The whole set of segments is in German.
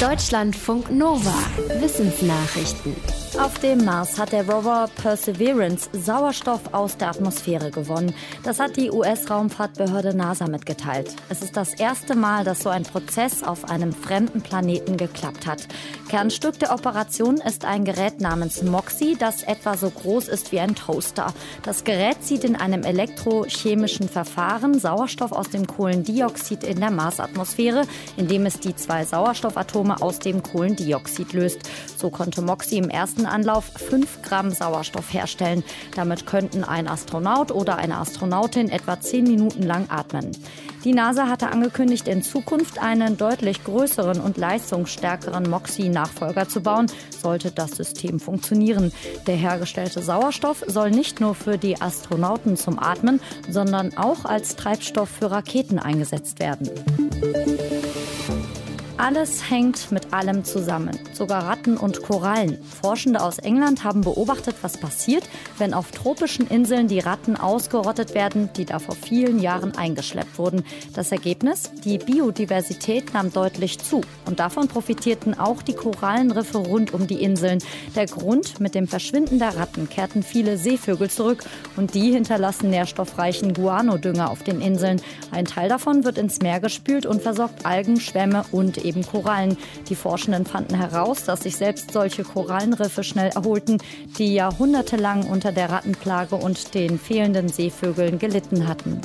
Deutschlandfunk Nova. Wissensnachrichten. Auf dem Mars hat der Rover Perseverance Sauerstoff aus der Atmosphäre gewonnen. Das hat die US-Raumfahrtbehörde NASA mitgeteilt. Es ist das erste Mal, dass so ein Prozess auf einem fremden Planeten geklappt hat. Kernstück der Operation ist ein Gerät namens MOXIE, das etwa so groß ist wie ein Toaster. Das Gerät zieht in einem elektrochemischen Verfahren Sauerstoff aus dem Kohlendioxid in der Marsatmosphäre, indem es die zwei Sauerstoffatome aus dem Kohlendioxid löst. So konnte MOXIE im ersten Anlauf 5 Gramm Sauerstoff herstellen. Damit könnten ein Astronaut oder eine Astronautin etwa 10 Minuten lang atmen. Die NASA hatte angekündigt, in Zukunft einen deutlich größeren und leistungsstärkeren MOXIE-Nachfolger zu bauen, sollte das System funktionieren. Der hergestellte Sauerstoff soll nicht nur für die Astronauten zum Atmen, sondern auch als Treibstoff für Raketen eingesetzt werden. Alles hängt mit allem zusammen, sogar Ratten und Korallen. Forschende aus England haben beobachtet, was passiert, wenn auf tropischen Inseln die Ratten ausgerottet werden, die da vor vielen Jahren eingeschleppt wurden. Das Ergebnis? Die Biodiversität nahm deutlich zu und davon profitierten auch die Korallenriffe rund um die Inseln. Der Grund, mit dem Verschwinden der Ratten kehrten viele Seevögel zurück und die hinterlassen nährstoffreichen Guano-Dünger auf den Inseln. Ein Teil davon wird ins Meer gespült und versorgt Algen, Schwämme und eben Korallen. Die Forschenden fanden heraus, dass sich selbst solche Korallenriffe schnell erholten, die jahrhundertelang unter der Rattenplage und den fehlenden Seevögeln gelitten hatten.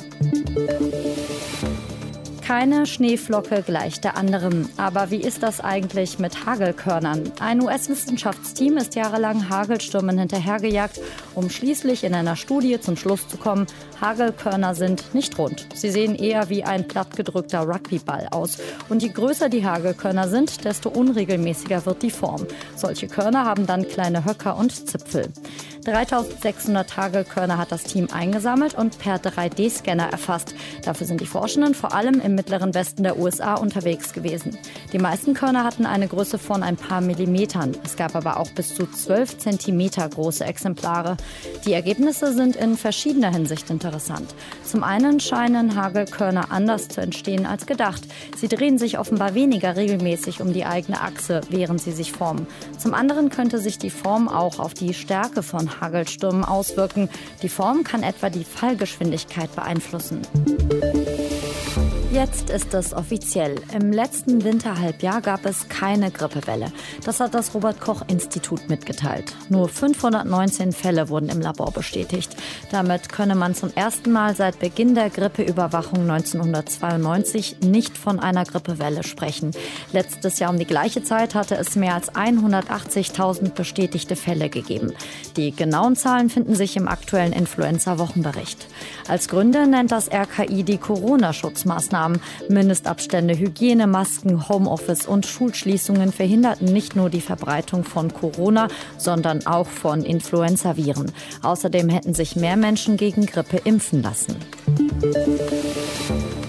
Keine Schneeflocke gleich der anderen. Aber wie ist das eigentlich mit Hagelkörnern? Ein US-Wissenschaftsteam ist jahrelang Hagelstürmen hinterhergejagt, um schließlich in einer Studie zum Schluss zu kommen, Hagelkörner sind nicht rund. Sie sehen eher wie ein plattgedrückter Rugbyball aus. Und je größer die Hagelkörner sind, desto unregelmäßiger wird die Form. Solche Körner haben dann kleine Höcker und Zipfel. 3600 Hagelkörner hat das Team eingesammelt und per 3D-Scanner erfasst. Dafür sind die Forschenden vor allem im mittleren Westen der USA unterwegs gewesen. Die meisten Körner hatten eine Größe von ein paar Millimetern. Es gab aber auch bis zu 12 Zentimeter große Exemplare. Die Ergebnisse sind in verschiedener Hinsicht interessant. Zum einen scheinen Hagelkörner anders zu entstehen als gedacht. Sie drehen sich offenbar weniger regelmäßig um die eigene Achse, während sie sich formen. Zum anderen könnte sich die Form auch auf die Stärke von Hagelstürmen auswirken. Die Form kann etwa die Fallgeschwindigkeit beeinflussen. Jetzt ist es offiziell. Im letzten Winterhalbjahr gab es keine Grippewelle. Das hat das Robert Koch Institut mitgeteilt. Nur 519 Fälle wurden im Labor bestätigt. Damit könne man zum ersten Mal seit Beginn der Grippeüberwachung 1992 nicht von einer Grippewelle sprechen. Letztes Jahr um die gleiche Zeit hatte es mehr als 180.000 bestätigte Fälle gegeben. Die genauen Zahlen finden sich im aktuellen Influenza-Wochenbericht. Als Gründe nennt das RKI die Corona-Schutzmaßnahmen Maßnahmen. Mindestabstände, Hygiene, Masken, Homeoffice und Schulschließungen verhinderten nicht nur die Verbreitung von Corona, sondern auch von Influenzaviren. Außerdem hätten sich mehr Menschen gegen Grippe impfen lassen.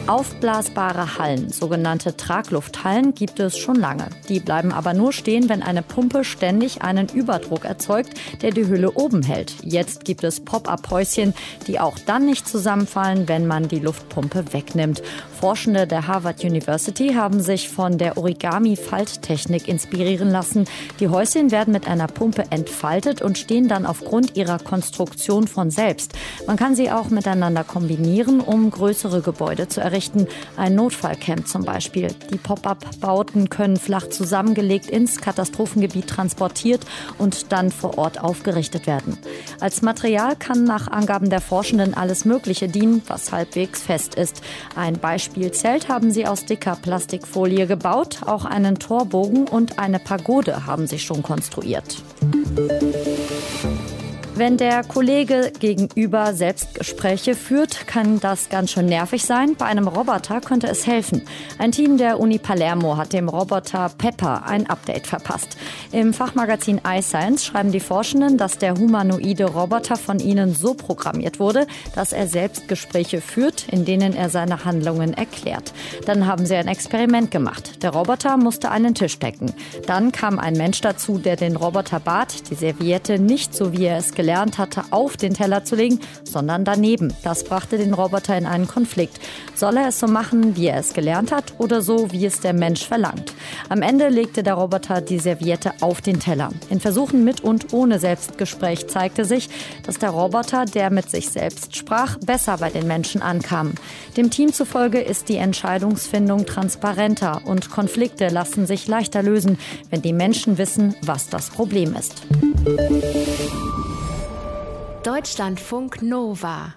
Aufblasbare Hallen, sogenannte Traglufthallen, gibt es schon lange. Die bleiben aber nur stehen, wenn eine Pumpe ständig einen Überdruck erzeugt, der die Hülle oben hält. Jetzt gibt es Pop-up-Häuschen, die auch dann nicht zusammenfallen, wenn man die Luftpumpe wegnimmt. Forschende der Harvard University haben sich von der Origami-Falttechnik inspirieren lassen. Die Häuschen werden mit einer Pumpe entfaltet und stehen dann aufgrund ihrer Konstruktion von selbst. Man kann sie auch miteinander kombinieren, um größere Gebäude zu errichten errichten. Ein Notfallcamp zum Beispiel. Die Pop-up-Bauten können flach zusammengelegt ins Katastrophengebiet transportiert und dann vor Ort aufgerichtet werden. Als Material kann nach Angaben der Forschenden alles Mögliche dienen, was halbwegs fest ist. Ein Beispielzelt haben sie aus dicker Plastikfolie gebaut. Auch einen Torbogen und eine Pagode haben sie schon konstruiert. Wenn der Kollege gegenüber Selbstgespräche führt, kann das ganz schön nervig sein. Bei einem Roboter könnte es helfen. Ein Team der Uni Palermo hat dem Roboter Pepper ein Update verpasst. Im Fachmagazin iScience schreiben die Forschenden, dass der humanoide Roboter von ihnen so programmiert wurde, dass er Selbstgespräche führt, in denen er seine Handlungen erklärt. Dann haben sie ein Experiment gemacht. Der Roboter musste einen Tisch decken. Dann kam ein Mensch dazu, der den Roboter bat, die Serviette nicht so wie er es gelernt hatte, auf den Teller zu legen, sondern daneben. Das brachte den Roboter in einen Konflikt. Soll er es so machen, wie er es gelernt hat, oder so, wie es der Mensch verlangt? Am Ende legte der Roboter die Serviette auf den Teller. In Versuchen mit und ohne Selbstgespräch zeigte sich, dass der Roboter, der mit sich selbst sprach, besser bei den Menschen ankam. Dem Team zufolge ist die Entscheidungsfindung transparenter und Konflikte lassen sich leichter lösen, wenn die Menschen wissen, was das Problem ist. Deutschlandfunk Nova